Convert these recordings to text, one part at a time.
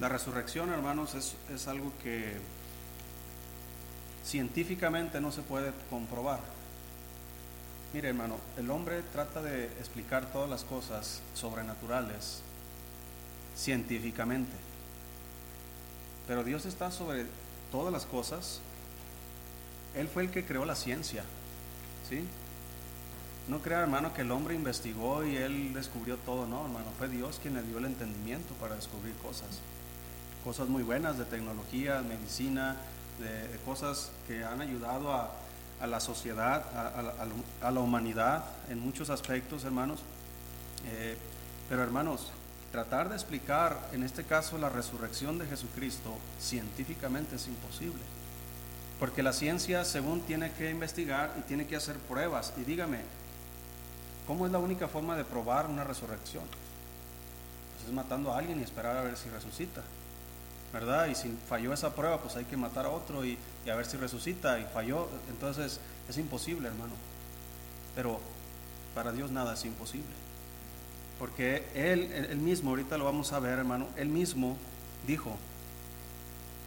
La resurrección, hermanos, es, es algo que científicamente no se puede comprobar. Mire, hermano, el hombre trata de explicar todas las cosas sobrenaturales científicamente. Pero Dios está sobre todas las cosas. Él fue el que creó la ciencia. ¿Sí? No crea, hermano, que el hombre investigó y él descubrió todo. No, hermano, fue Dios quien le dio el entendimiento para descubrir cosas. Cosas muy buenas de tecnología, medicina, de, cosas que han ayudado a, la sociedad, a, la humanidad en muchos aspectos, hermanos. Eh, pero, hermanos, tratar de explicar, en este caso, la resurrección de Jesucristo científicamente es imposible. Porque la ciencia, según tiene que investigar y tiene que hacer pruebas. Y dígame, ¿cómo es la única forma de probar una resurrección? Pues es matando a alguien y esperar a ver si resucita. ¿Verdad? Y si falló esa prueba, pues hay que matar a otro y, a ver si resucita. Y falló, entonces es imposible, hermano. Pero para Dios nada es imposible. Porque él, él mismo, ahorita lo vamos a ver, hermano, él mismo dijo,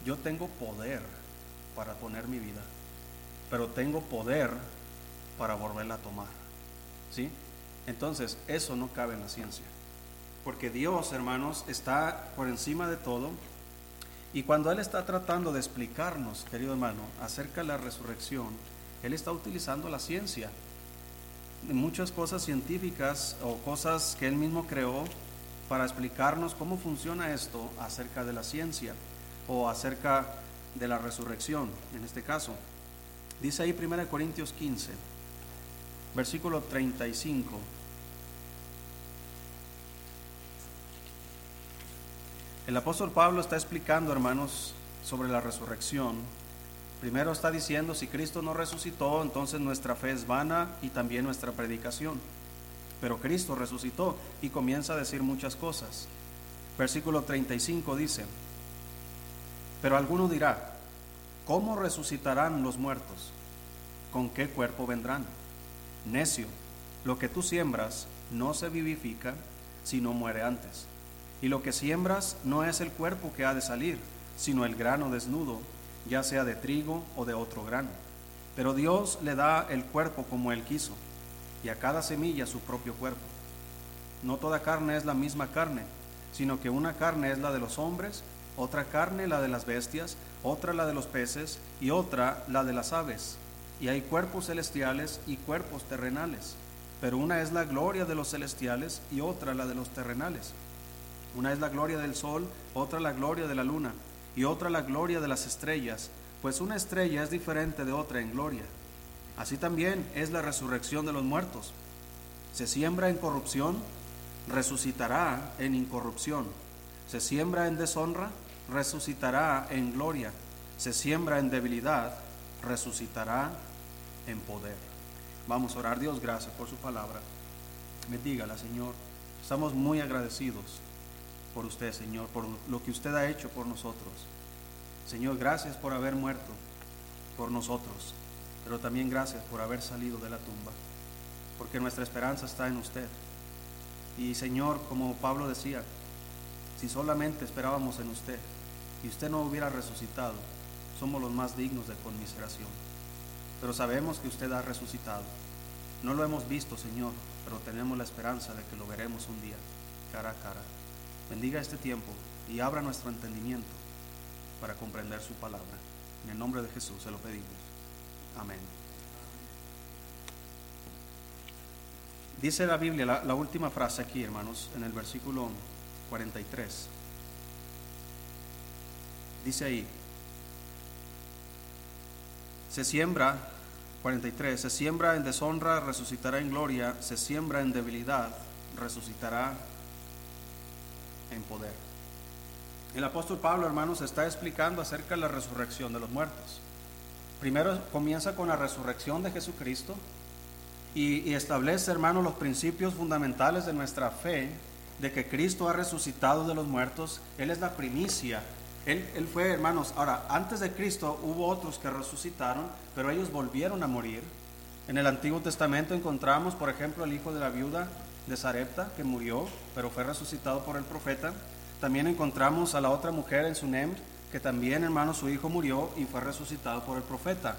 yo tengo poder para poner mi vida, pero tengo poder para volverla a tomar. ¿Sí? Entonces, eso no cabe en la ciencia. Porque Dios, hermanos, está por encima de todo. Y cuando Él está tratando de explicarnos, querido hermano, acerca de la resurrección, Él está utilizando la ciencia muchas cosas científicas o cosas que él mismo creó para explicarnos cómo funciona esto acerca de la ciencia o acerca de la resurrección, en este caso. Dice ahí 1 Corintios 15, versículo 35. El apóstol Pablo está explicando, hermanos, sobre la resurrección Primero está diciendo, si Cristo no resucitó, entonces nuestra fe es vana y también nuestra predicación. Pero Cristo resucitó y comienza a decir muchas cosas. Versículo 35 dice, pero alguno dirá, ¿cómo resucitarán los muertos? ¿Con qué cuerpo vendrán? Necio, lo que tú siembras no se vivifica, sino muere antes. Y lo que siembras no es el cuerpo que ha de salir, sino el grano desnudo ya sea de trigo o de otro grano. Pero Dios le da el cuerpo como Él quiso, y a cada semilla su propio cuerpo. No toda carne es la misma carne, sino que una carne es la de los hombres, otra carne la de las bestias, otra la de los peces y otra la de las aves. Y hay cuerpos celestiales y cuerpos terrenales, pero una es la gloria de los celestiales y otra la de los terrenales. Una es la gloria del sol, otra la gloria de la luna y otra la gloria de las estrellas, pues una estrella es diferente de otra en gloria. Así también es la resurrección de los muertos. Se siembra en corrupción, resucitará en incorrupción. Se siembra en deshonra, resucitará en gloria. Se siembra en debilidad, resucitará en poder. Vamos a orar. Dios, gracias por su palabra. Bendígala, Señor. Estamos muy agradecidos por usted, Señor, por lo que usted ha hecho por nosotros. Señor, gracias por haber muerto por nosotros, pero también gracias por haber salido de la tumba, porque nuestra esperanza está en usted. Y Señor, como Pablo decía, si solamente esperábamos en usted y usted no hubiera resucitado, somos los más dignos de conmiseración. Pero sabemos que usted ha resucitado. No lo hemos visto, Señor, pero tenemos la esperanza de que lo veremos un día, cara a cara. Bendiga este tiempo y abra nuestro entendimiento para comprender su palabra. En el nombre de Jesús se lo pedimos. Amén. Dice la Biblia, la, última frase aquí, hermanos, en el versículo 43. Dice ahí, se siembra, 43, se siembra en deshonra, resucitará en gloria, se siembra en debilidad, resucitará en poder. El apóstol Pablo, hermanos, está explicando acerca de la resurrección de los muertos. Primero comienza con la resurrección de Jesucristo y, establece, hermanos, los principios fundamentales de nuestra fe, de que Cristo ha resucitado de los muertos. Él es la primicia. Él, él fue, hermanos, ahora, antes de Cristo hubo otros que resucitaron, pero ellos volvieron a morir. En el Antiguo Testamento encontramos, por ejemplo, el hijo de la viuda de Sarepta, que murió, pero fue resucitado por el profeta. También encontramos a la otra mujer en Sunem, que también, hermanos, su hijo murió y fue resucitado por el profeta.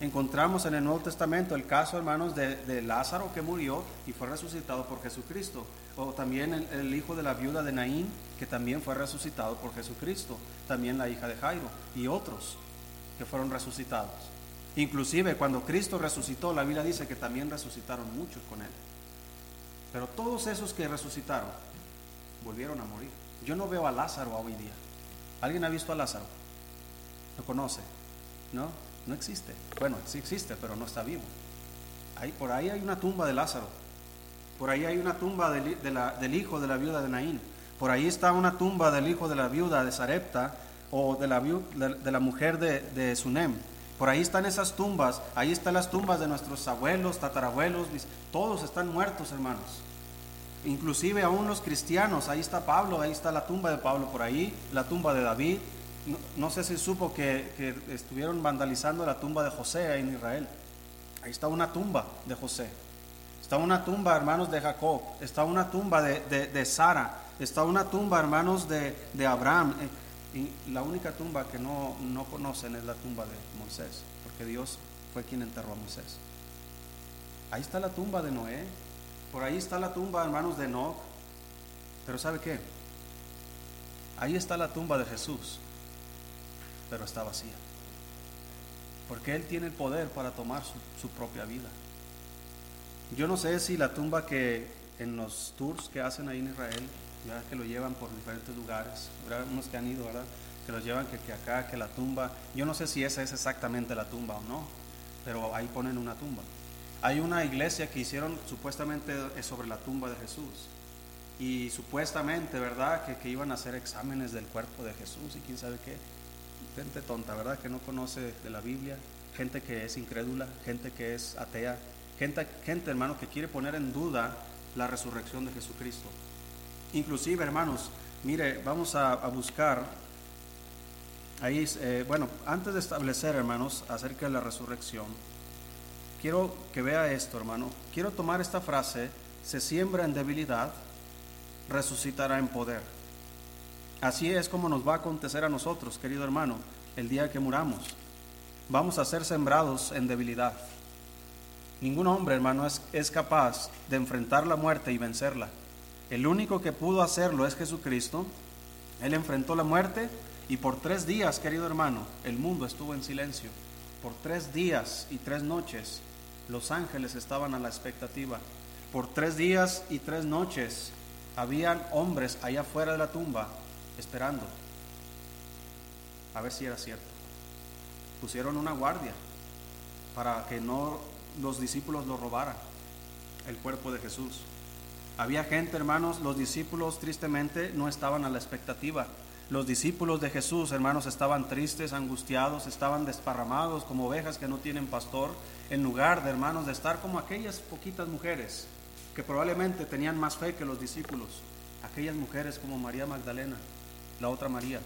Encontramos en el Nuevo Testamento el caso, hermanos, de, Lázaro que murió y fue resucitado por Jesucristo. O también el, el, hijo de la viuda de Naín, que también fue resucitado por Jesucristo. También la hija de Jairo y otros que fueron resucitados. Inclusive cuando Cristo resucitó, la Biblia dice que también resucitaron muchos con él. Pero todos esos que resucitaron volvieron a morir. Yo no veo a Lázaro hoy día. ¿Alguien ha visto a Lázaro? ¿Lo conoce? ¿No? No existe. Bueno, sí existe, pero no está vivo. Ahí, por ahí hay una tumba de Lázaro. Por ahí hay una tumba del, hijo de la viuda de Naín. Por ahí está una tumba del hijo de la viuda de Sarepta o de la, mujer de Sunem. Por ahí están esas tumbas, ahí están las tumbas de nuestros abuelos, tatarabuelos, todos están muertos, hermanos. Inclusive aún los cristianos, ahí está Pablo, ahí está la tumba de Pablo por ahí, la tumba de David. No, sé si supo que, estuvieron vandalizando la tumba de José en Israel. Ahí está una tumba de José. Está una tumba, hermanos, de Jacob. Está una tumba de, Sara. Está una tumba, hermanos, de, de Abraham. Y la única tumba que no, no conocen es la tumba de Moisés, porque Dios fue quien enterró a Moisés. Ahí está la tumba de Noé, por ahí está la tumba, hermanos, de Enoch. Pero ¿sabe qué? Ahí está la tumba de Jesús, pero está vacía. Porque Él tiene el poder para tomar su, su propia vida. Yo no sé si la tumba que en los tours que hacen ahí en Israel que lo llevan por diferentes lugares, unos que han ido, ¿verdad? que los llevan que, que, acá, que la tumba, yo no sé si esa es exactamente la tumba o no, pero ahí ponen una tumba. Hay una iglesia que hicieron supuestamente sobre la tumba de Jesús y supuestamente, ¿verdad?, que, que iban a hacer exámenes del cuerpo de Jesús y quién sabe qué. Gente tonta, ¿verdad?, que no conoce de la Biblia, gente que es incrédula, gente que es atea, gente, gente hermano, que quiere poner en duda la resurrección de Jesucristo. Inclusive, hermanos, mire, vamos a, buscar ahí, eh, bueno, antes de establecer, hermanos, acerca de la resurrección, quiero que vea esto, hermano. Quiero tomar esta frase, se siembra en debilidad, resucitará en poder. Así es como nos va a acontecer a nosotros, querido hermano, el día que muramos. Vamos a ser sembrados en debilidad. Ningún hombre, hermano, es, es capaz de enfrentar la muerte y vencerla. El único que pudo hacerlo es Jesucristo. Él enfrentó la muerte y por tres días, querido hermano, el mundo estuvo en silencio. Por tres días y tres noches los ángeles estaban a la expectativa. Por tres días y tres noches habían hombres allá afuera de la tumba esperando a ver si era cierto. Pusieron una guardia para que no los discípulos lo robaran, el cuerpo de Jesús. Había gente, hermanos, los discípulos tristemente no estaban a la expectativa. Los discípulos de Jesús, hermanos, estaban tristes, angustiados, estaban desparramados como ovejas que no tienen pastor, en lugar de, hermanos, de estar como aquellas poquitas mujeres que probablemente tenían más fe que los discípulos. Aquellas mujeres como María Magdalena, la otra María,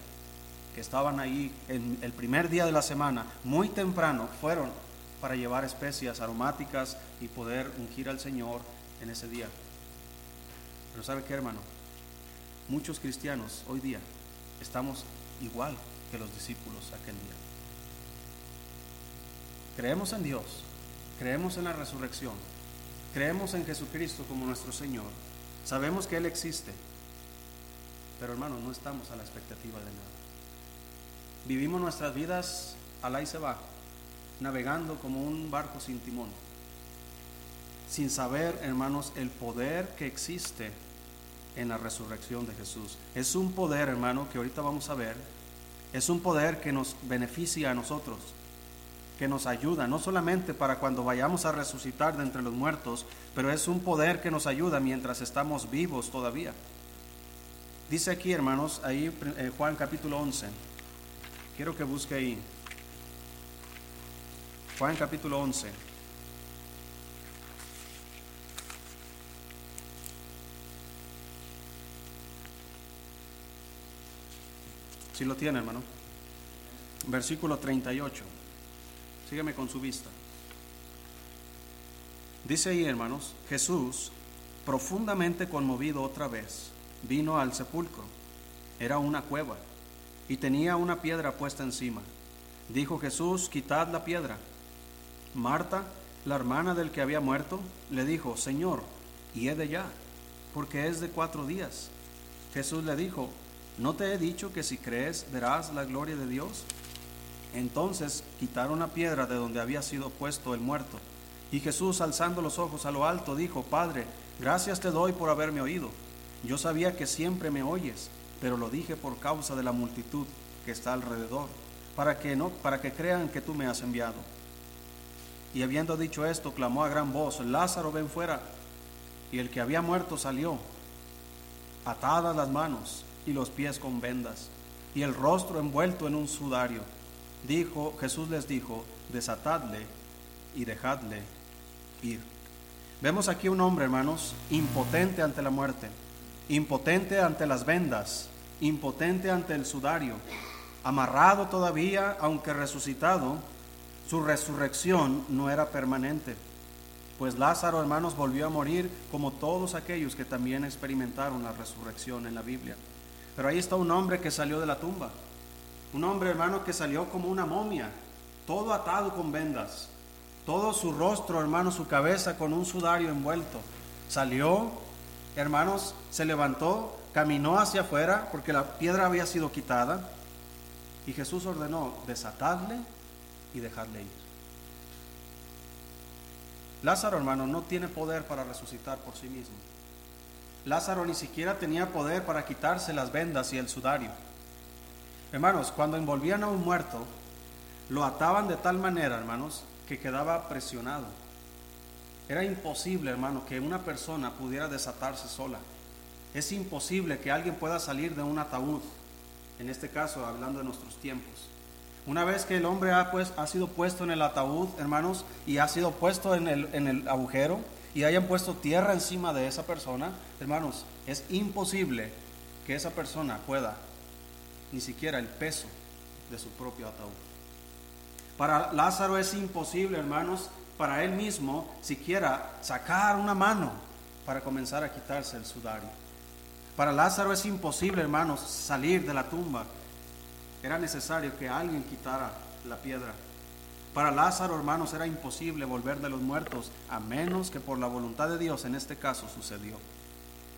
que estaban ahí en el primer día de la semana, muy temprano, fueron para llevar especias aromáticas y poder ungir al Señor en ese día. Pero ¿sabe qué, hermano? Muchos cristianos hoy día estamos igual que los discípulos aquel día. Creemos en Dios, creemos en la resurrección, creemos en Jesucristo como nuestro Señor, sabemos que Él existe, pero hermano, no estamos a la expectativa de nada. Vivimos nuestras vidas al y se va, navegando como un barco sin timón, sin saber, hermanos, el poder que existe en la resurrección de Jesús. Es un poder, hermano, que ahorita vamos a ver. Es un poder que nos beneficia a nosotros, que nos ayuda, no solamente para cuando vayamos a resucitar de entre los muertos, pero es un poder que nos ayuda mientras estamos vivos todavía. Dice aquí, hermanos, ahí eh, Juan capítulo 11. Quiero que busque ahí. Juan capítulo 11. Si lo tiene, hermano. Versículo 38. Sígueme con su vista. Dice ahí, hermanos, Jesús, profundamente conmovido otra vez, vino al sepulcro. Era una cueva y tenía una piedra puesta encima. Dijo Jesús, quitad la piedra. Marta, la hermana del que había muerto, le dijo, Señor, y he de ya, porque es de cuatro días. Jesús le dijo, ¿no te he dicho que si crees verás la gloria de Dios? Entonces quitaron la piedra de donde había sido puesto el muerto. Y Jesús, alzando los ojos a lo alto, dijo, Padre, gracias te doy por haberme oído. Yo sabía que siempre me oyes, pero lo dije por causa de la multitud que está alrededor, para que no, para que crean que tú me has enviado. Y habiendo dicho esto, clamó a gran voz, Lázaro, ven fuera. Y el que había muerto salió, atadas las manos y los pies con vendas, y el rostro envuelto en un sudario. Dijo, Jesús les dijo, desatadle y dejadle ir. Vemos aquí un hombre, hermanos, impotente ante la muerte, impotente ante las vendas, impotente ante el sudario, amarrado todavía, aunque resucitado, su resurrección no era permanente. Pues Lázaro, hermanos, volvió a morir como todos aquellos que también experimentaron la resurrección en la Biblia. Pero ahí está un hombre que salió de la tumba. Un hombre, hermano, que salió como una momia, todo atado con vendas. Todo su rostro, hermano, su cabeza con un sudario envuelto. Salió, hermanos, se levantó, caminó hacia afuera porque la piedra había sido quitada. Y Jesús ordenó desatarle y dejarle ir. Lázaro, hermano, no tiene poder para resucitar por sí mismo. Lázaro ni siquiera tenía poder para quitarse las vendas y el sudario. Hermanos, cuando envolvían a un muerto, lo ataban de tal manera, hermanos, que quedaba presionado. Era imposible, hermano, que una persona pudiera desatarse sola. Es imposible que alguien pueda salir de un ataúd, en este caso hablando de nuestros tiempos. Una vez que el hombre ha, pues, ha sido puesto en el ataúd, hermanos, y ha sido puesto en el, en el agujero, y hayan puesto tierra encima de esa persona, hermanos, es imposible que esa persona pueda ni siquiera el peso de su propio ataúd. Para Lázaro es imposible, hermanos, para él mismo siquiera sacar una mano para comenzar a quitarse el sudario. Para Lázaro es imposible, hermanos, salir de la tumba. Era necesario que alguien quitara la piedra. Para Lázaro, hermanos, era imposible volver de los muertos, a menos que por la voluntad de Dios en este caso sucedió,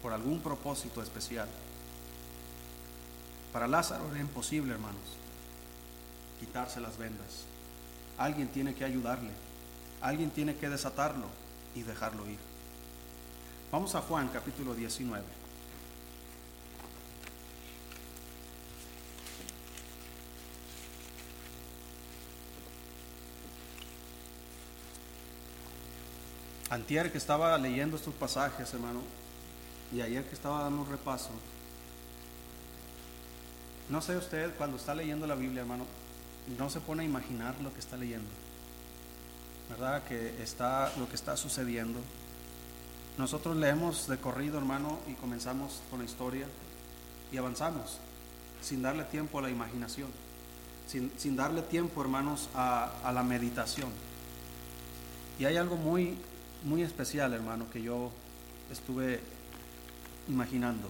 por algún propósito especial. Para Lázaro era imposible, hermanos, quitarse las vendas. Alguien tiene que ayudarle, alguien tiene que desatarlo y dejarlo ir. Vamos a Juan capítulo 19. Antier que estaba leyendo estos pasajes, hermano, y ayer que estaba dando un repaso, no sé usted cuando está leyendo la Biblia, hermano, no se pone a imaginar lo que está leyendo. ¿Verdad? Que está lo que está sucediendo. Nosotros leemos de corrido, hermano, y comenzamos con la historia y avanzamos sin darle tiempo a la imaginación, sin, sin darle tiempo, hermanos, a, a la meditación. Y hay algo muy, muy especial, hermano, que yo estuve imaginando.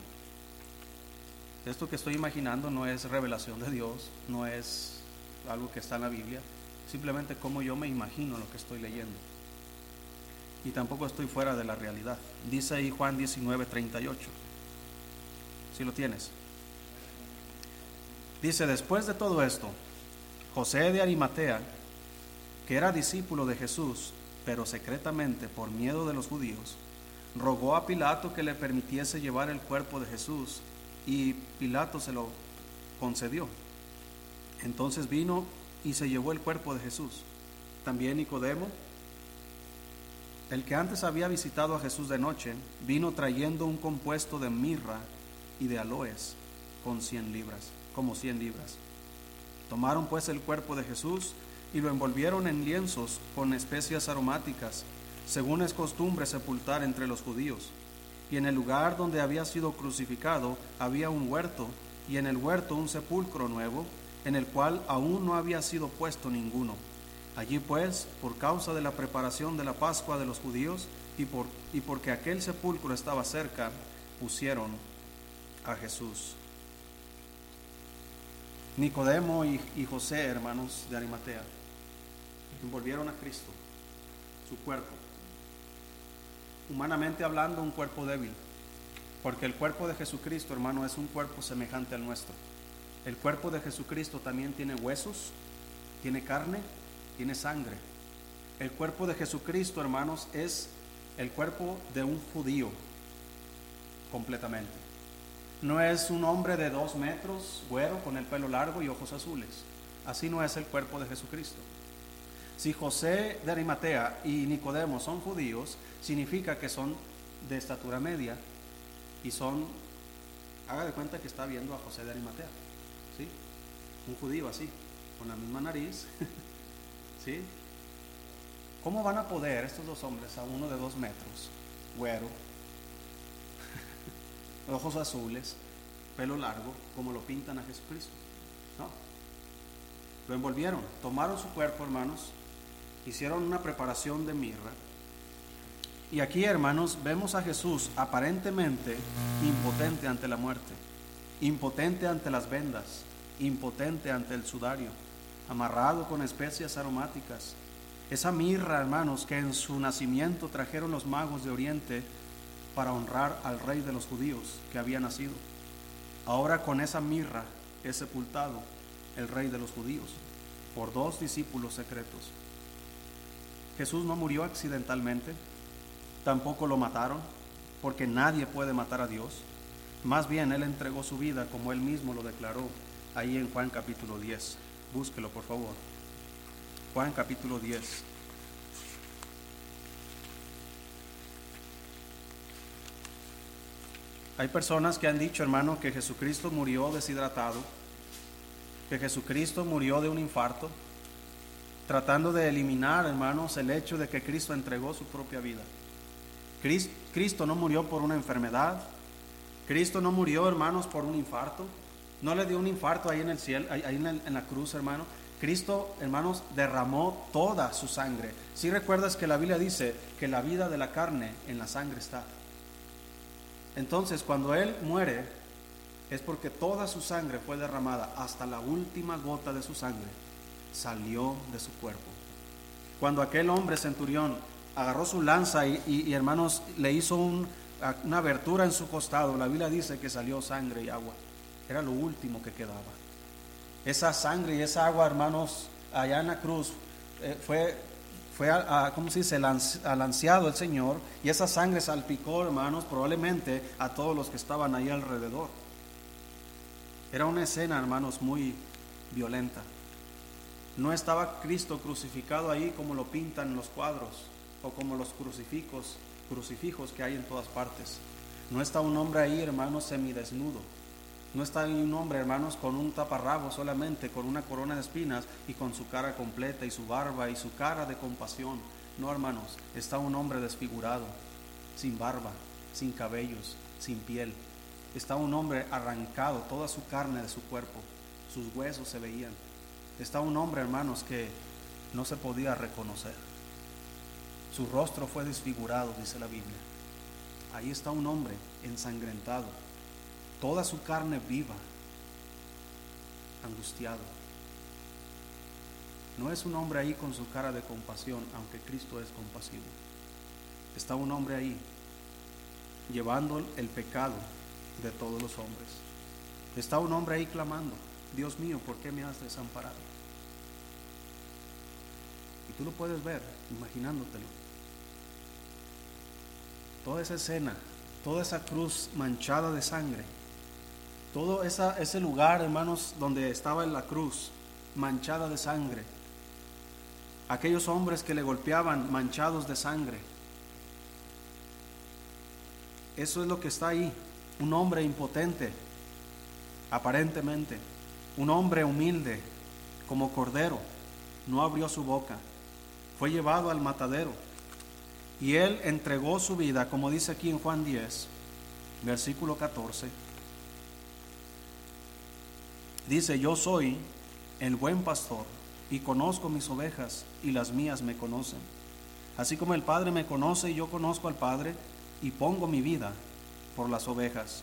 Esto que estoy imaginando no es revelación de Dios, no es algo que está en la Biblia, simplemente como yo me imagino lo que estoy leyendo. Y tampoco estoy fuera de la realidad. Dice ahí Juan 19, 38. Si lo tienes. Dice, después de todo esto, José de Arimatea, que era discípulo de Jesús, pero secretamente por miedo de los judíos, rogó a Pilato que le permitiese llevar el cuerpo de Jesús y Pilato se lo concedió. Entonces vino y se llevó el cuerpo de Jesús. También Nicodemo, el que antes había visitado a Jesús de noche, vino trayendo un compuesto de mirra y de aloes con cien libras, como cien libras. Tomaron pues el cuerpo de Jesús y lo envolvieron en lienzos con especias aromáticas, según es costumbre sepultar entre los judíos y en el lugar donde había sido crucificado había un huerto, y en el huerto un sepulcro nuevo, en el cual aún no había sido puesto ninguno. Allí pues, por causa de la preparación de la Pascua de los judíos, y, por, y porque aquel sepulcro estaba cerca, pusieron a Jesús. Nicodemo y, y José, hermanos de Arimatea, envolvieron a Cristo, su cuerpo. Humanamente hablando, un cuerpo débil, porque el cuerpo de Jesucristo, hermano, es un cuerpo semejante al nuestro. El cuerpo de Jesucristo también tiene huesos, tiene carne, tiene sangre. El cuerpo de Jesucristo, hermanos, es el cuerpo de un judío completamente. No es un hombre de dos metros, güero, con el pelo largo y ojos azules. Así no es el cuerpo de Jesucristo. Si José de Arimatea y Nicodemo son judíos, significa que son de estatura media y son, haga de cuenta que está viendo a José de Arimatea, ¿sí? Un judío así, con la misma nariz, ¿sí? ¿Cómo van a poder estos dos hombres a uno de dos metros, güero, ojos azules, pelo largo, como lo pintan a Jesucristo? No. Lo envolvieron, tomaron su cuerpo, hermanos, hicieron una preparación de mirra. Y aquí, hermanos, vemos a Jesús aparentemente impotente ante la muerte, impotente ante las vendas, impotente ante el sudario, amarrado con especias aromáticas, esa mirra, hermanos, que en su nacimiento trajeron los magos de Oriente para honrar al rey de los judíos que había nacido. Ahora con esa mirra es sepultado el rey de los judíos por dos discípulos secretos. Jesús no murió accidentalmente, tampoco lo mataron, porque nadie puede matar a Dios. Más bien, Él entregó su vida como Él mismo lo declaró ahí en Juan capítulo 10. Búsquelo, por favor. Juan capítulo 10. Hay personas que han dicho, hermano, que Jesucristo murió deshidratado, que Jesucristo murió de un infarto, tratando de eliminar, hermanos, el hecho de que Cristo entregó su propia vida. Cristo no murió por una enfermedad, Cristo no murió, hermanos, por un infarto, no le dio un infarto ahí en el cielo, ahí en la, cruz, hermano. Cristo, hermanos, derramó toda su sangre. Si recuerdas que la Biblia dice que la vida de la carne en la sangre está. Entonces, cuando Él muere, es porque toda su sangre fue derramada, hasta la última gota de su sangre salió de su cuerpo. Cuando aquel hombre centurión agarró su lanza y, hermanos, le hizo una abertura en su costado, la Biblia dice que salió sangre y agua. Era lo último que quedaba. Esa sangre y esa agua, hermanos, allá en la cruz, eh, fue, fue a, ¿cómo se dice?, el Señor, y esa sangre salpicó, hermanos, probablemente a todos los que estaban ahí alrededor. Era una escena, hermanos, muy violenta. No estaba Cristo crucificado ahí como lo pintan los cuadros o como los crucifijos, que hay en todas partes. No está un hombre ahí, hermanos, semidesnudo. No está un hombre, hermanos, con un taparrabo solamente, con una corona de espinas y con su cara completa y su barba y su cara de compasión. No, hermanos, está un hombre desfigurado, sin barba, sin cabellos, sin piel. Está un hombre arrancado, toda su carne de su cuerpo, sus huesos se veían. Está un hombre, hermanos, que no se podía reconocer. Su rostro fue desfigurado, dice la Biblia. Ahí está un hombre ensangrentado, toda su carne viva, angustiado. No es un hombre ahí con su cara de compasión, aunque Cristo es compasivo. Está un hombre ahí llevando el pecado de todos los hombres. Está un hombre ahí clamando, Dios mío, ¿por qué me has desamparado? Y tú lo puedes ver, imaginándotelo. Toda esa escena, toda esa cruz manchada de sangre, todo ese lugar, hermanos, donde estaba en la cruz, manchada de sangre. Aquellos hombres que le golpeaban manchados de sangre. Eso es lo que está ahí. Un hombre impotente, aparentemente. Un hombre humilde, como cordero. No abrió su boca. Fue llevado al matadero. Y él entregó su vida, como dice aquí en Juan 10, versículo 14 Dice, yo soy el buen pastor y conozco mis ovejas y las mías me conocen. Así como el Padre me conoce y yo conozco al Padre y pongo mi vida por las ovejas.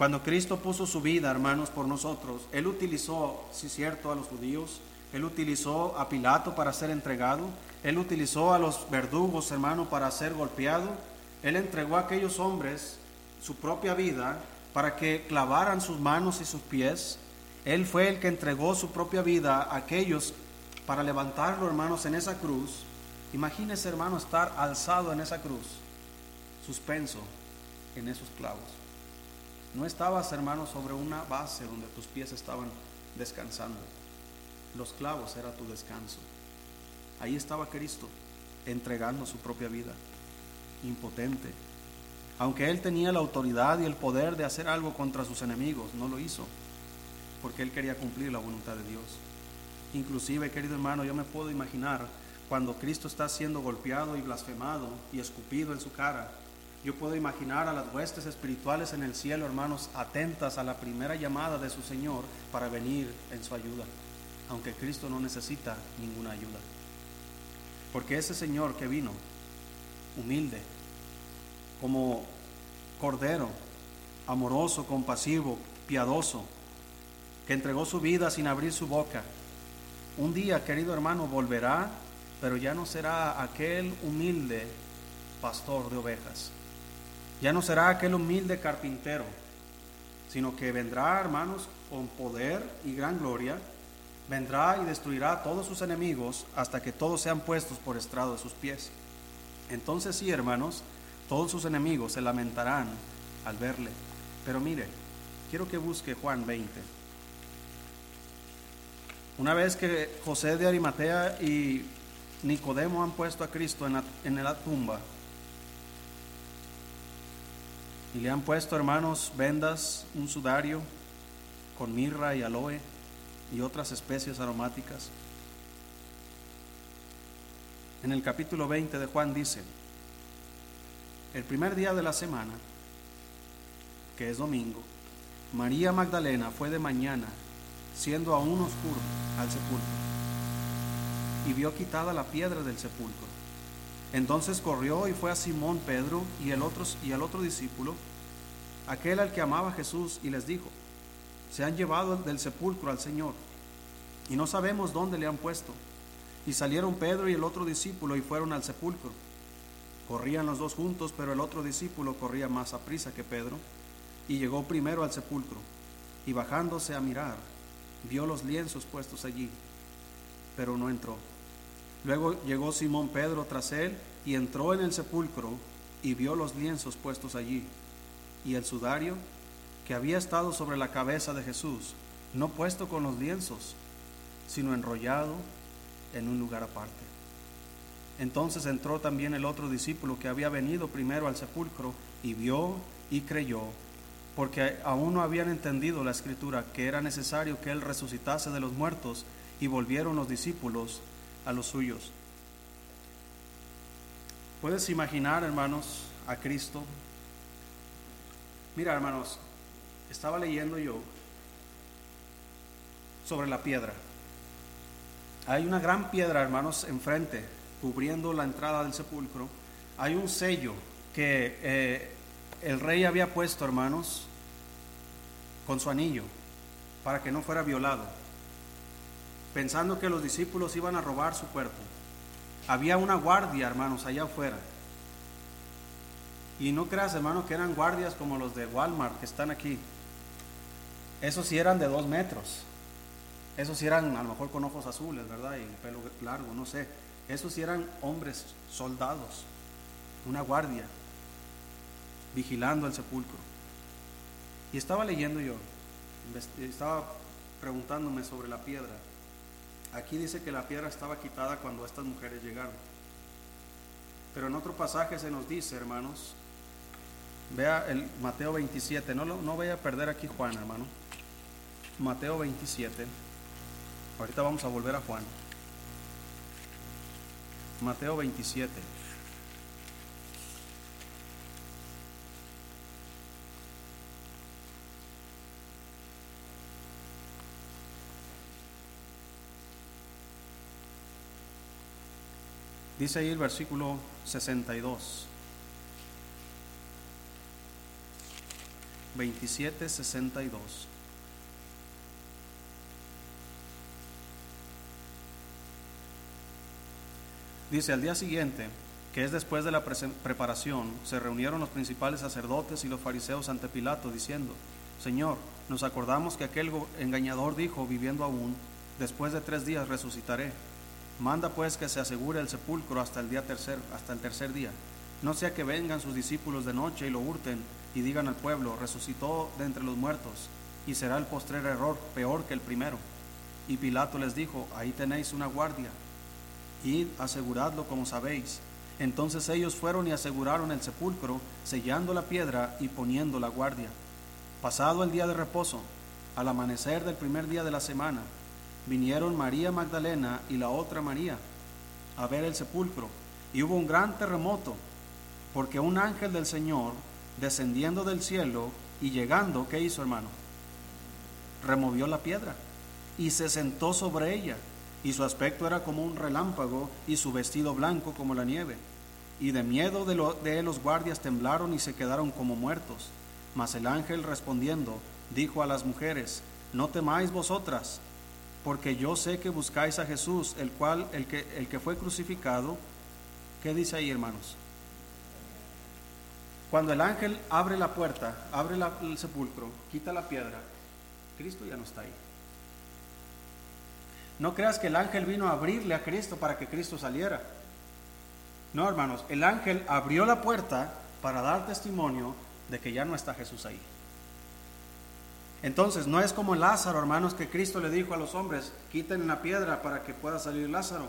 Cuando Cristo puso su vida, hermanos, por nosotros, Él utilizó, es cierto, a los judíos, Él utilizó a Pilato para ser entregado, Él utilizó a los verdugos, hermanos, para ser golpeado, Él entregó a aquellos hombres su propia vida para que clavaran sus manos y sus pies. Él fue el que entregó su propia vida a aquellos para levantarlo, hermanos, en esa cruz. Imagínese, hermano, estar alzado en esa cruz, suspenso en esos clavos. No estabas, hermano, sobre una base donde tus pies estaban descansando. Los clavos era tu descanso. Ahí estaba Cristo, entregando su propia vida, impotente. Aunque él tenía la autoridad y el poder de hacer algo contra sus enemigos, no lo hizo, porque él quería cumplir la voluntad de Dios. Inclusive, querido hermano, yo me puedo imaginar cuando Cristo está siendo golpeado y blasfemado y escupido en su cara, yo puedo imaginar a las huestes espirituales en el cielo, hermanos, atentas a la primera llamada de su Señor para venir en su ayuda, aunque Cristo no necesita ninguna ayuda. Porque ese Señor que vino, humilde, como cordero, amoroso, compasivo, piadoso, que entregó su vida sin abrir su boca, un día, querido hermano, volverá, pero ya no será aquel humilde pastor de ovejas ya no será aquel humilde carpintero, sino que vendrá, hermanos, con poder y gran gloria, vendrá y destruirá a todos sus enemigos hasta que todos sean puestos por estrado de sus pies. Entonces sí, hermanos, todos sus enemigos se lamentarán al verle. Pero mire, quiero que busque Juan 20. Una vez que José de Arimatea y Nicodemo han puesto a Cristo en la, en la tumba, y le han puesto, hermanos, vendas, un sudario con mirra y aloe y otras especies aromáticas. En el capítulo 20 de Juan dice, el primer día de la semana, que es domingo, María Magdalena fue de mañana, siendo aún oscuro, al sepulcro, y vio quitada la piedra del sepulcro. Entonces corrió y fue a Simón Pedro y, el otro, y al otro discípulo, aquel al que amaba Jesús, y les dijo, se han llevado del sepulcro al Señor, y no sabemos dónde le han puesto. Y salieron Pedro y el otro discípulo y fueron al sepulcro. Corrían los dos juntos, pero el otro discípulo corría más a prisa que Pedro, y llegó primero al sepulcro, y bajándose a mirar, vio los lienzos puestos allí, pero no entró. Luego llegó Simón Pedro tras él y entró en el sepulcro y vio los lienzos puestos allí y el sudario que había estado sobre la cabeza de Jesús, no puesto con los lienzos, sino enrollado en un lugar aparte. Entonces entró también el otro discípulo que había venido primero al sepulcro y vio y creyó, porque aún no habían entendido la escritura que era necesario que él resucitase de los muertos y volvieron los discípulos a los suyos. ¿Puedes imaginar, hermanos, a Cristo? Mira, hermanos, estaba leyendo yo sobre la piedra. Hay una gran piedra, hermanos, enfrente, cubriendo la entrada del sepulcro. Hay un sello que eh, el rey había puesto, hermanos, con su anillo, para que no fuera violado pensando que los discípulos iban a robar su cuerpo. Había una guardia, hermanos, allá afuera. Y no creas, hermanos, que eran guardias como los de Walmart que están aquí. Esos sí eran de dos metros. Esos sí eran a lo mejor con ojos azules, ¿verdad? Y pelo largo, no sé. Esos sí eran hombres, soldados. Una guardia vigilando el sepulcro. Y estaba leyendo yo, estaba preguntándome sobre la piedra. Aquí dice que la piedra estaba quitada cuando estas mujeres llegaron. Pero en otro pasaje se nos dice, hermanos, vea el Mateo 27, no, no vaya a perder aquí Juan, hermano. Mateo 27. Ahorita vamos a volver a Juan. Mateo 27. Dice ahí el versículo 62. 27, 62. Dice, al día siguiente, que es después de la preparación, se reunieron los principales sacerdotes y los fariseos ante Pilato, diciendo, Señor, nos acordamos que aquel engañador dijo, viviendo aún, después de tres días resucitaré. Manda pues que se asegure el sepulcro hasta el día tercer, hasta el tercer día. No sea que vengan sus discípulos de noche y lo hurten y digan al pueblo, resucitó de entre los muertos, y será el postrer error peor que el primero. Y Pilato les dijo, ahí tenéis una guardia, id aseguradlo como sabéis. Entonces ellos fueron y aseguraron el sepulcro, sellando la piedra y poniendo la guardia. Pasado el día de reposo, al amanecer del primer día de la semana, vinieron María Magdalena y la otra María a ver el sepulcro, y hubo un gran terremoto, porque un ángel del Señor, descendiendo del cielo y llegando, ¿qué hizo hermano? Removió la piedra y se sentó sobre ella y su aspecto era como un relámpago y su vestido blanco como la nieve. Y de miedo de, lo, de él los guardias temblaron y se quedaron como muertos. Mas el ángel respondiendo dijo a las mujeres, no temáis vosotras, porque yo sé que buscáis a Jesús, el cual, el que, el que fue crucificado. ¿Qué dice ahí, hermanos? Cuando el ángel abre la puerta, abre el sepulcro, quita la piedra, Cristo ya no está ahí. No creas que el ángel vino a abrirle a Cristo para que Cristo saliera. No, hermanos, el ángel abrió la puerta para dar testimonio de que ya no está Jesús ahí. Entonces, no es como Lázaro, hermanos, que Cristo le dijo a los hombres, quiten la piedra para que pueda salir Lázaro.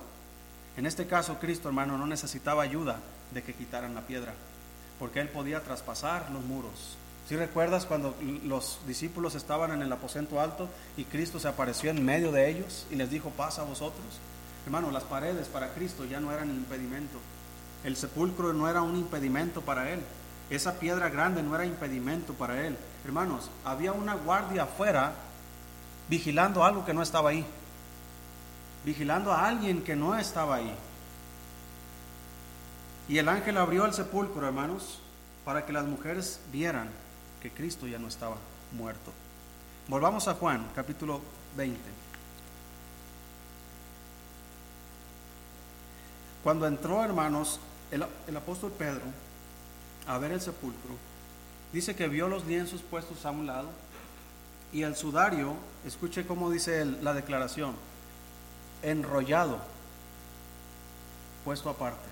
En este caso, Cristo, hermano, no necesitaba ayuda de que quitaran la piedra porque él podía traspasar los muros. Si recuerdas cuando los discípulos estaban en el aposento alto y Cristo se apareció en medio de ellos y les dijo, pasa a vosotros. Hermano, las paredes para Cristo ya no eran impedimento. El sepulcro no era un impedimento para él. Esa piedra grande no era impedimento para él. Hermanos, había una guardia afuera vigilando algo que no estaba ahí. Vigilando a alguien que no estaba ahí. Y el ángel abrió el sepulcro, hermanos, para que las mujeres vieran que Cristo ya no estaba muerto. Volvamos a Juan, capítulo 20. Cuando entró, hermanos, el, el, apóstol Pedro a ver el sepulcro, dice que vio los lienzos puestos a un lado y el sudario, escuche cómo dice la declaración, enrollado, puesto aparte.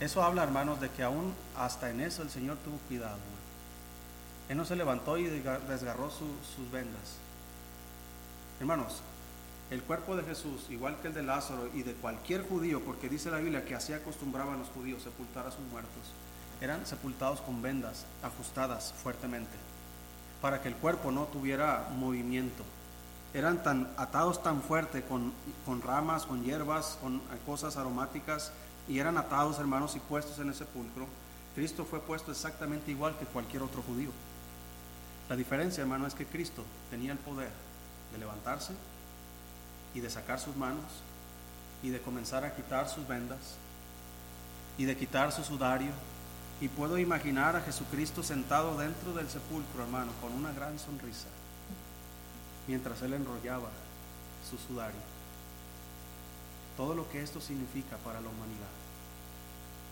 Eso habla, hermanos, de que aún hasta en eso el Señor tuvo cuidado. Él no se levantó y desgarró sus vendas. Hermanos, el cuerpo de Jesús, igual que el de Lázaro y de cualquier judío, porque dice la Biblia que así acostumbraban los judíos sepultar a sus muertos, eran sepultados con vendas ajustadas fuertemente, para que el cuerpo no tuviera movimiento. Eran atados tan fuerte con, con ramas, con hierbas, con cosas aromáticas, y eran atados, hermanos, y puestos en el sepulcro, Cristo fue puesto exactamente igual que cualquier otro judío. La diferencia, hermano, es que Cristo tenía el poder de levantarse y de sacar sus manos y de comenzar a quitar sus vendas y de quitar su sudario. Y puedo imaginar a Jesucristo sentado dentro del sepulcro, hermano, con una gran sonrisa, mientras él enrollaba su sudario todo lo que esto significa para la humanidad.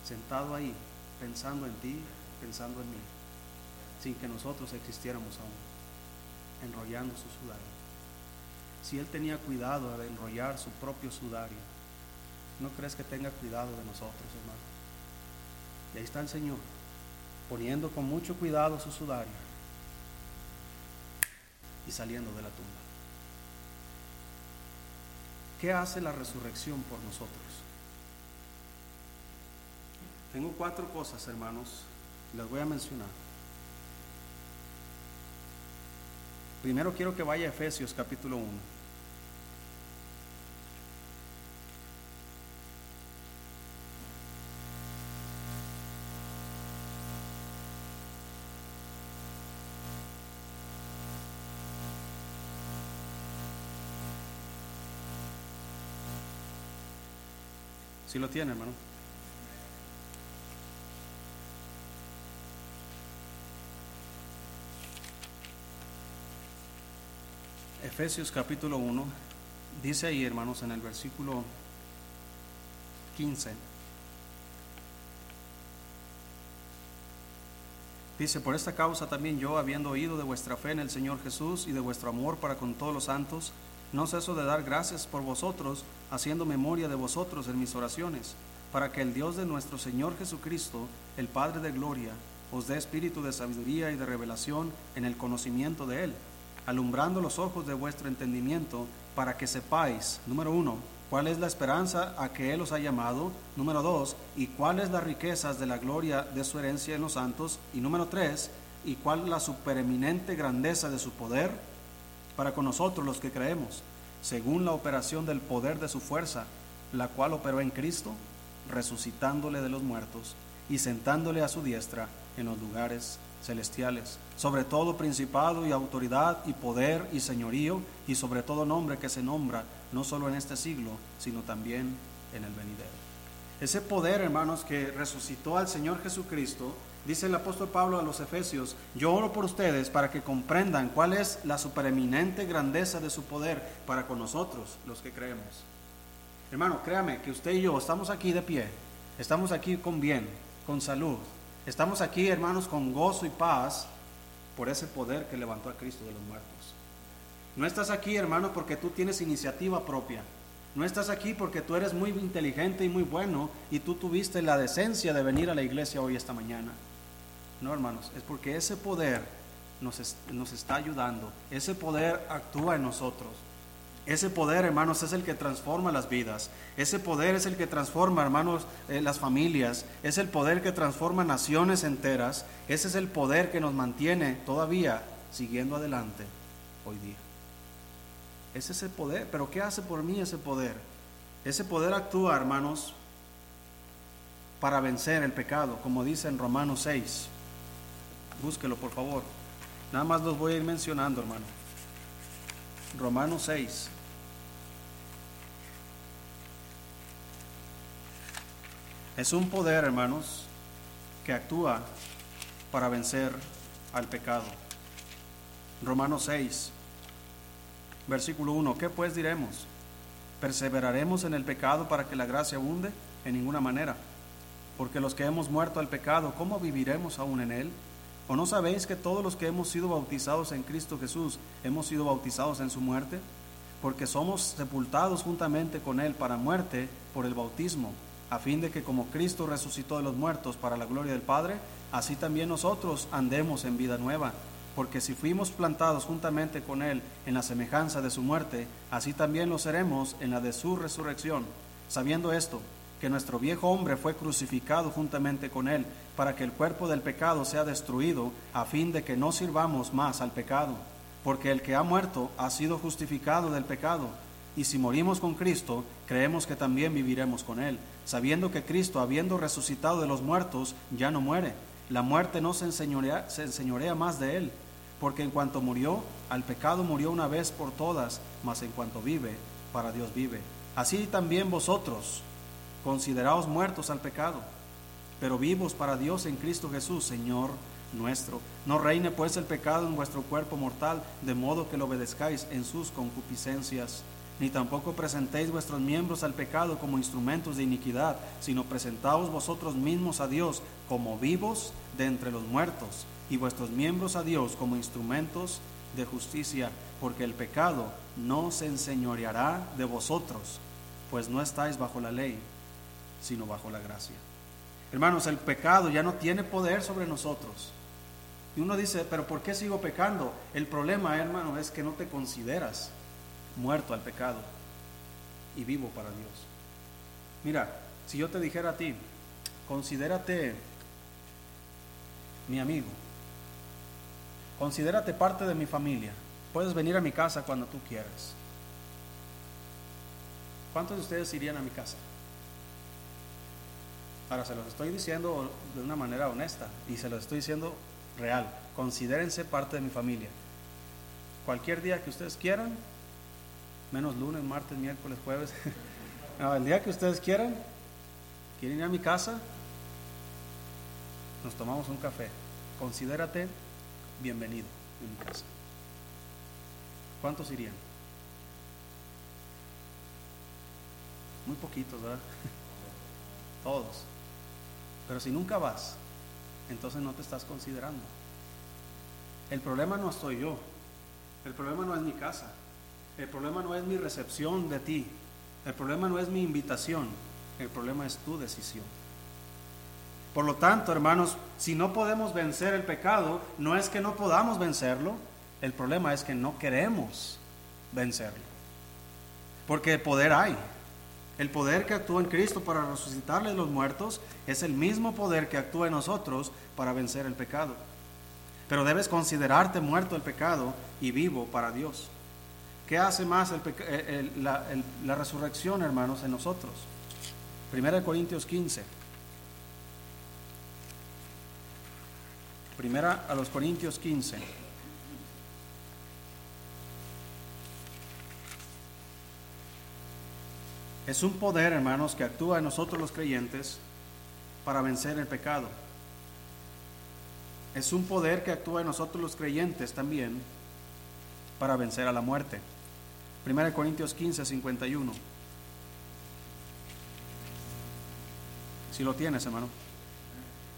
Sentado ahí, pensando en ti, pensando en mí, sin que nosotros existiéramos aún, enrollando su sudario. Si Él tenía cuidado de enrollar su propio sudario, ¿no crees que tenga cuidado de nosotros, hermano? Y ahí está el Señor, poniendo con mucho cuidado su sudario y saliendo de la tumba. ¿Qué hace la resurrección por nosotros? Tengo cuatro cosas, hermanos, las voy a mencionar. Primero quiero que vaya a Efesios capítulo 1. Si lo tiene, hermano. Efesios capítulo 1, dice ahí, hermanos, en el versículo 15. Dice, por esta causa también yo, habiendo oído de vuestra fe en el Señor Jesús y de vuestro amor para con todos los santos, no ceso de dar gracias por vosotros, haciendo memoria de vosotros en mis oraciones, para que el Dios de nuestro Señor Jesucristo, el Padre de Gloria, os dé espíritu de sabiduría y de revelación en el conocimiento de Él alumbrando los ojos de vuestro entendimiento, para que sepáis, número uno, cuál es la esperanza a que Él os ha llamado, número dos, y cuáles las riquezas de la gloria de su herencia en los santos, y número tres, y cuál la supereminente grandeza de su poder para con nosotros los que creemos, según la operación del poder de su fuerza, la cual operó en Cristo, resucitándole de los muertos y sentándole a su diestra en los lugares celestiales, sobre todo principado y autoridad y poder y señorío y sobre todo nombre que se nombra no solo en este siglo, sino también en el venidero. Ese poder, hermanos, que resucitó al Señor Jesucristo, dice el apóstol Pablo a los Efesios, yo oro por ustedes para que comprendan cuál es la supereminente grandeza de su poder para con nosotros, los que creemos. Hermano, créame que usted y yo estamos aquí de pie, estamos aquí con bien, con salud, Estamos aquí, hermanos, con gozo y paz por ese poder que levantó a Cristo de los muertos. No estás aquí, hermano, porque tú tienes iniciativa propia. No estás aquí porque tú eres muy inteligente y muy bueno y tú tuviste la decencia de venir a la iglesia hoy esta mañana. No, hermanos, es porque ese poder nos, está ayudando. Ese poder actúa en nosotros. Ese poder, hermanos, es el que transforma las vidas. Ese poder es el que transforma, hermanos, eh, las familias. Es el poder que transforma naciones enteras. Ese es el poder que nos mantiene todavía siguiendo adelante hoy día. Ese es el poder. Pero ¿qué hace por mí ese poder? Ese poder actúa, hermanos, para vencer el pecado, como dice en Romanos 6. Búsquelo, por favor. Nada más los voy a ir mencionando, hermano. Romanos 6. Es un poder, hermanos, que actúa para vencer al pecado. Romanos 6, versículo 1. ¿Qué pues diremos? ¿Perseveraremos en el pecado para que la gracia abunde? En ninguna manera. Porque los que hemos muerto al pecado, ¿cómo viviremos aún en él? ¿O no sabéis que todos los que hemos sido bautizados en Cristo Jesús hemos sido bautizados en su muerte? Porque somos sepultados juntamente con Él para muerte por el bautismo a fin de que como Cristo resucitó de los muertos para la gloria del Padre, así también nosotros andemos en vida nueva. Porque si fuimos plantados juntamente con Él en la semejanza de su muerte, así también lo seremos en la de su resurrección. Sabiendo esto, que nuestro viejo hombre fue crucificado juntamente con Él, para que el cuerpo del pecado sea destruido, a fin de que no sirvamos más al pecado. Porque el que ha muerto ha sido justificado del pecado y si morimos con Cristo, creemos que también viviremos con Él, sabiendo que Cristo, habiendo resucitado de los muertos, ya no muere. La muerte no se enseñorea, se enseñorea más de Él, porque en cuanto murió, al pecado murió una vez por todas, mas en cuanto vive, para Dios vive. Así también vosotros, consideraos muertos al pecado, pero vivos para Dios en Cristo Jesús, Señor nuestro. No reine pues el pecado en vuestro cuerpo mortal, de modo que lo obedezcáis en sus concupiscencias ni tampoco presentéis vuestros miembros al pecado como instrumentos de iniquidad, sino presentaos vosotros mismos a Dios como vivos de entre los muertos, y vuestros miembros a Dios como instrumentos de justicia, porque el pecado no se enseñoreará de vosotros, pues no estáis bajo la ley, sino bajo la gracia. Hermanos, el pecado ya no tiene poder sobre nosotros. Y uno dice, pero ¿por qué sigo pecando? El problema, hermano, es que no te consideras muerto al pecado y vivo para Dios. Mira, si yo te dijera a ti, considérate mi amigo, considérate parte de mi familia, puedes venir a mi casa cuando tú quieras. ¿Cuántos de ustedes irían a mi casa? Ahora se los estoy diciendo de una manera honesta y se los estoy diciendo real. Considérense parte de mi familia. Cualquier día que ustedes quieran, menos lunes, martes, miércoles, jueves, el día que ustedes quieran, quieren ir a mi casa, nos tomamos un café. Considérate bienvenido en mi casa. ¿Cuántos irían? Muy poquitos, ¿verdad? Todos. Pero si nunca vas, entonces no te estás considerando. El problema no estoy yo. El problema no es mi casa. El problema no es mi recepción de ti. El problema no es mi invitación. El problema es tu decisión. Por lo tanto, hermanos, si no podemos vencer el pecado, no es que no podamos vencerlo, el problema es que no queremos vencerlo. Porque poder hay. El poder que actúa en Cristo para resucitarle los muertos es el mismo poder que actúa en nosotros para vencer el pecado. Pero debes considerarte muerto el pecado y vivo para Dios. ¿Qué hace más la, la, resurrección, hermanos, en nosotros? Primera de Corintios 15. Primera a los Corintios 15. Es un poder, hermanos, que actúa en nosotros los creyentes para vencer el pecado. Es un poder que actúa en nosotros los creyentes también para vencer a la muerte. 1 Corintios 15, 51. Si lo tienes, hermano.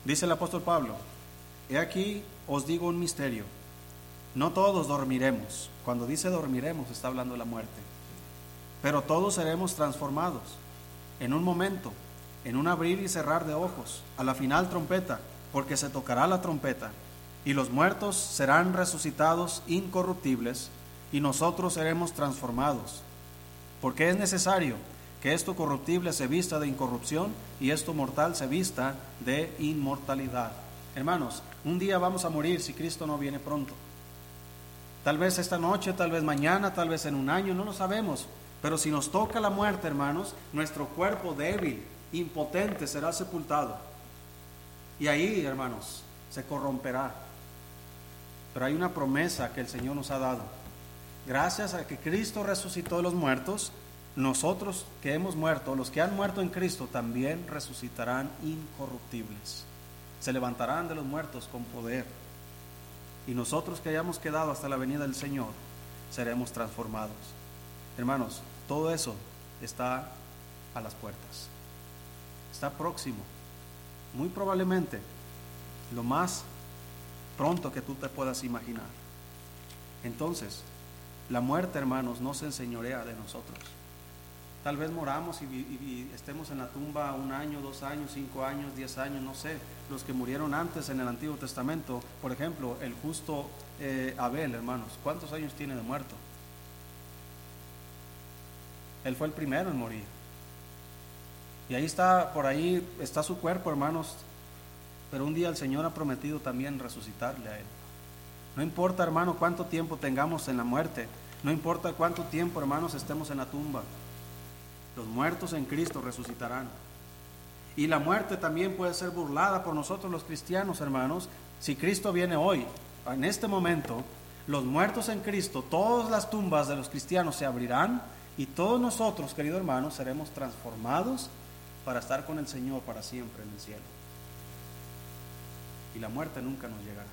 Dice el apóstol Pablo, he aquí os digo un misterio. No todos dormiremos. Cuando dice dormiremos está hablando de la muerte pero todos seremos transformados en un momento, en un abrir y cerrar de ojos, a la final trompeta, porque se tocará la trompeta, y los muertos serán resucitados incorruptibles, y nosotros seremos transformados. Porque es necesario que esto corruptible se vista de incorrupción y esto mortal se vista de inmortalidad. Hermanos, un día vamos a morir si Cristo no viene pronto. Tal vez esta noche, tal vez mañana, tal vez en un año, no lo sabemos, pero si nos toca la muerte, hermanos, nuestro cuerpo débil, impotente, será sepultado. Y ahí, hermanos, se corromperá. Pero hay una promesa que el Señor nos ha dado. Gracias a que Cristo resucitó de los muertos, nosotros que hemos muerto, los que han muerto en Cristo, también resucitarán incorruptibles. Se levantarán de los muertos con poder. Y nosotros que hayamos quedado hasta la venida del Señor, seremos transformados. Hermanos, todo eso está a las puertas. Está próximo. Muy probablemente lo más pronto que tú te puedas imaginar. Entonces, la muerte, hermanos, no se enseñorea de nosotros. Tal vez moramos y, estemos en la tumba un año, dos años, cinco años, diez años, no sé. Los que murieron antes en el Antiguo Testamento, por ejemplo, el justo eh, Abel, hermanos, ¿cuántos años tiene de muerto? Él fue el primero en morir. Y ahí está, por ahí está su cuerpo, hermanos. Pero un día el Señor ha prometido también resucitarle a Él. No importa, hermano, cuánto tiempo tengamos en la muerte. No importa cuánto tiempo, hermanos, estemos en la tumba. Los muertos en Cristo resucitarán. Y la muerte también puede ser burlada por nosotros los cristianos, hermanos. Si Cristo viene hoy, en este momento, los muertos en Cristo, todas las tumbas de los cristianos se abrirán y todos nosotros, queridos hermanos, seremos transformados para estar con el Señor para siempre en el cielo. Y la muerte nunca nos llegará.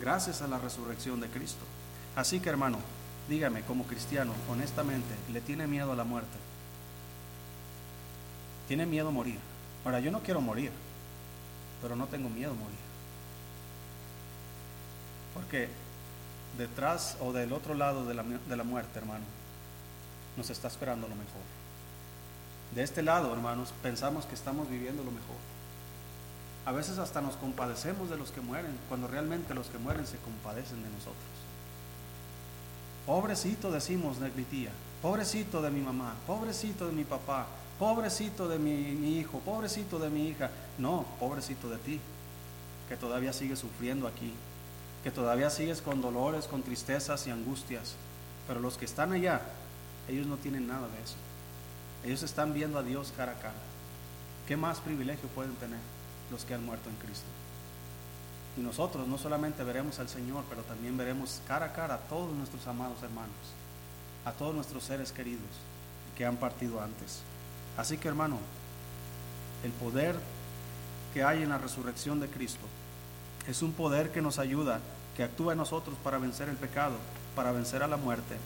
Gracias a la resurrección de Cristo. Así que hermano, dígame como cristiano, honestamente, ¿le tiene miedo a la muerte? ¿Tiene miedo a morir? Ahora, yo no quiero morir, pero no tengo miedo a morir. Porque detrás o del otro lado de la, de la muerte, hermano, nos está esperando lo mejor. De este lado, hermanos, pensamos que estamos viviendo lo mejor. A veces hasta nos compadecemos de los que mueren, cuando realmente los que mueren se compadecen de nosotros. Pobrecito decimos de mi tía, pobrecito de mi mamá, pobrecito de mi papá, pobrecito de mi, hijo, pobrecito de mi hija. No, pobrecito de ti, que todavía sigue sufriendo aquí. que todavía sigues con dolores, con tristezas y angustias, pero los que están allá, ellos no tienen nada de eso. Ellos están viendo a Dios cara a cara. ¿Qué más privilegio pueden tener los que han muerto en Cristo? Y nosotros no solamente veremos al Señor, pero también veremos cara a cara a todos nuestros amados hermanos, a todos nuestros seres queridos que han partido antes. Así que hermano, el poder que hay en la resurrección de Cristo es un poder que nos ayuda, que actúa en nosotros para vencer el pecado, para vencer a la muerte.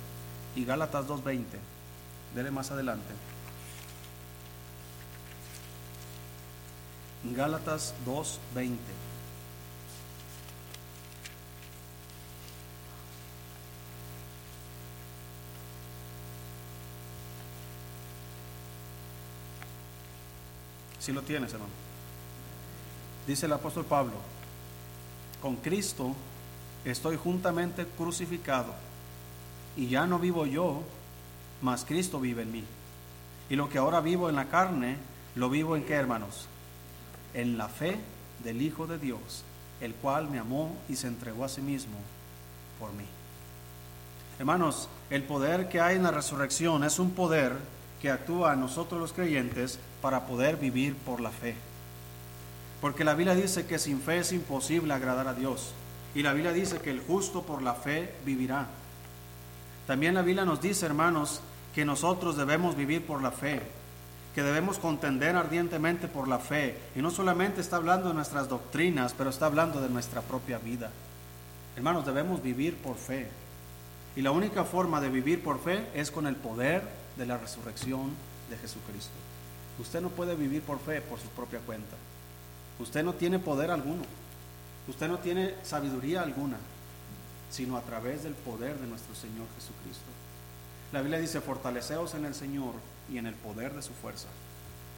Y Gálatas 2.20, dele más adelante. Gálatas 2.20. Lo tienes, hermano. Dice el apóstol Pablo, con Cristo estoy juntamente crucificado y ya no vivo yo, mas Cristo vive en mí. Y lo que ahora vivo en la carne, lo vivo en qué, hermanos? En la fe del Hijo de Dios, el cual me amó y se entregó a sí mismo por mí. Hermanos, el poder que hay en la resurrección es un poder que actúa a nosotros los creyentes para poder vivir por la fe. Porque la Biblia dice que sin fe es imposible agradar a Dios. Y la Biblia dice que el justo por la fe vivirá. También la Biblia nos dice, hermanos, que nosotros debemos vivir por la fe, que debemos contender ardientemente por la fe. Y no solamente está hablando de nuestras doctrinas, pero está hablando de nuestra propia vida. Hermanos, debemos vivir por fe. Y la única forma de vivir por fe es con el poder de la resurrección de Jesucristo. Usted no puede vivir por fe por su propia cuenta. Usted no tiene poder alguno. Usted no tiene sabiduría alguna, sino a través del poder de nuestro Señor Jesucristo. La Biblia dice, fortaleceos en el Señor y en el poder de su fuerza,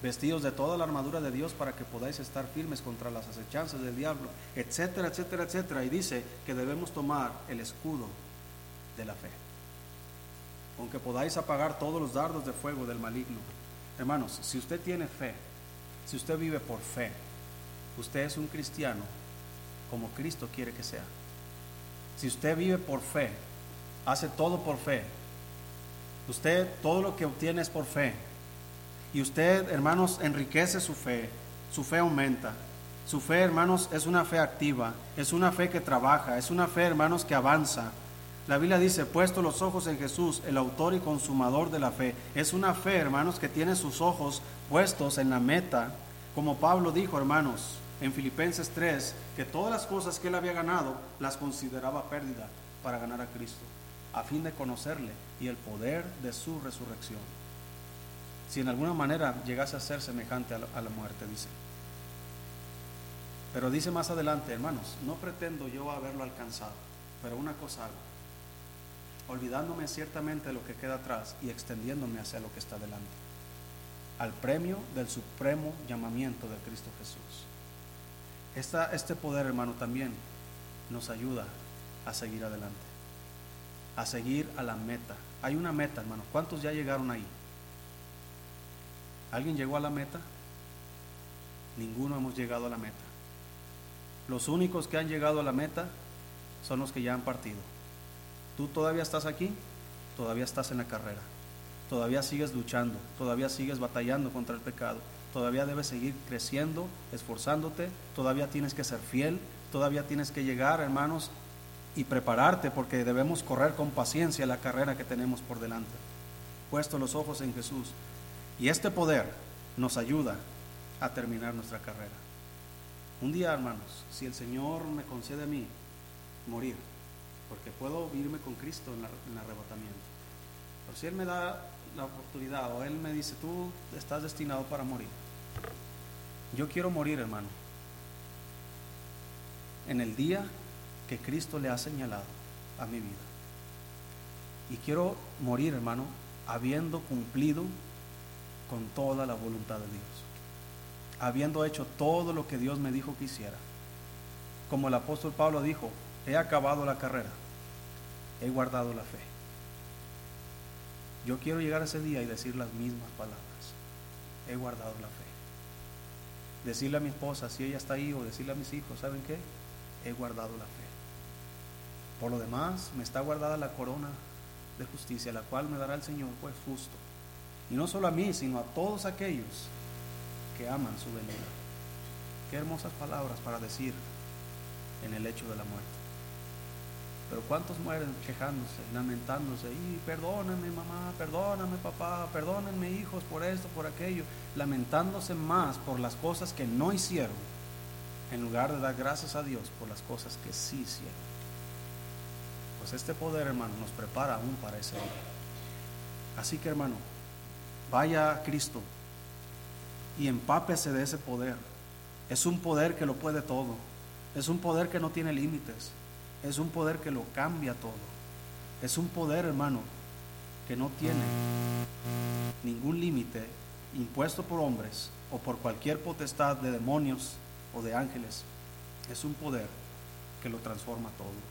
vestidos de toda la armadura de Dios para que podáis estar firmes contra las acechanzas del diablo, etcétera, etcétera, etcétera. Y dice que debemos tomar el escudo de la fe, aunque podáis apagar todos los dardos de fuego del maligno. Hermanos, si usted tiene fe, si usted vive por fe, usted es un cristiano como Cristo quiere que sea. Si usted vive por fe, hace todo por fe, usted todo lo que obtiene es por fe, y usted, hermanos, enriquece su fe, su fe aumenta. Su fe, hermanos, es una fe activa, es una fe que trabaja, es una fe, hermanos, que avanza. La Biblia dice, puesto los ojos en Jesús, el autor y consumador de la fe. Es una fe, hermanos, que tiene sus ojos puestos en la meta, como Pablo dijo, hermanos, en Filipenses 3 que todas las cosas que él había ganado las consideraba pérdida para ganar a Cristo, a fin de conocerle y el poder de su resurrección. Si en alguna manera llegase a ser semejante a la, a la muerte, dice. Pero dice más adelante, hermanos, no pretendo yo haberlo alcanzado, pero una cosa hago, olvidándome ciertamente de lo que queda atrás y extendiéndome hacia lo que está delante, al premio del supremo llamamiento de Cristo Jesús este poder, hermano, también nos ayuda a seguir adelante, a seguir a la meta. Hay una meta, hermano. ¿Cuántos ya llegaron ahí? ¿Alguien llegó a la meta? Ninguno hemos llegado a la meta. Los únicos que han llegado a la meta son los que ya han partido. Tú todavía estás aquí, todavía estás en la carrera, todavía sigues luchando, todavía sigues batallando contra el pecado, todavía debes seguir creciendo, esforzándote, todavía tienes que ser fiel, todavía tienes que llegar, hermanos, y prepararte porque debemos correr con paciencia la carrera que tenemos por delante. Puesto los ojos en Jesús. Y este poder nos ayuda a terminar nuestra carrera. Un día, hermanos, si el Señor me concede a mí morir, porque puedo irme con Cristo en, el arrebatamiento, pero si Él me da la oportunidad o Él me dice, tú estás destinado para morir, yo quiero morir, hermano, en el día que Cristo le ha señalado a mi vida. Y quiero morir, hermano, habiendo cumplido con toda la voluntad de Dios. Habiendo hecho todo lo que Dios me dijo que hiciera. Como el apóstol Pablo dijo, he acabado la carrera, he guardado la fe. Yo quiero llegar a ese día y decir las mismas palabras. He guardado la fe decirle a mi esposa si ella está ahí o decirle a mis hijos, ¿saben qué? He guardado la fe. Por lo demás, me está guardada la corona de justicia, la cual me dará el Señor, pues justo. Y no solo a mí, sino a todos aquellos que aman su venida. Qué hermosas palabras para decir en el hecho de la muerte. Pero ¿cuántos mueren quejándose, lamentándose? Y perdóname mamá, perdóname papá, perdónenme hijos por esto, por aquello, lamentándose más por las cosas que no hicieron, en lugar de dar gracias a Dios por las cosas que sí hicieron. Pues este poder, hermano, nos prepara aún para ese día. Así que, hermano, vaya a Cristo y empápese de ese poder. Es un poder que lo puede todo. Es un poder que no tiene límites. Es un poder que lo cambia todo. Es un poder, hermano, que no tiene ningún límite impuesto por hombres o por cualquier potestad de demonios o de ángeles. Es un poder que lo transforma todo.